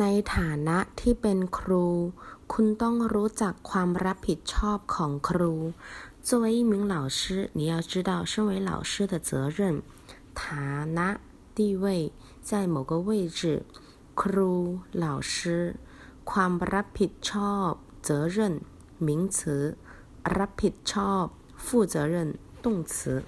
ในฐานะที่เป็นครู คุณต้องรู้จักความรับผิดชอบของครู作为一名老师你要知道身为老师的责任ฐานะ地位在某个位置ครู老师ความรับผิดชอบ责任名词รับผิดชอบ负责任动词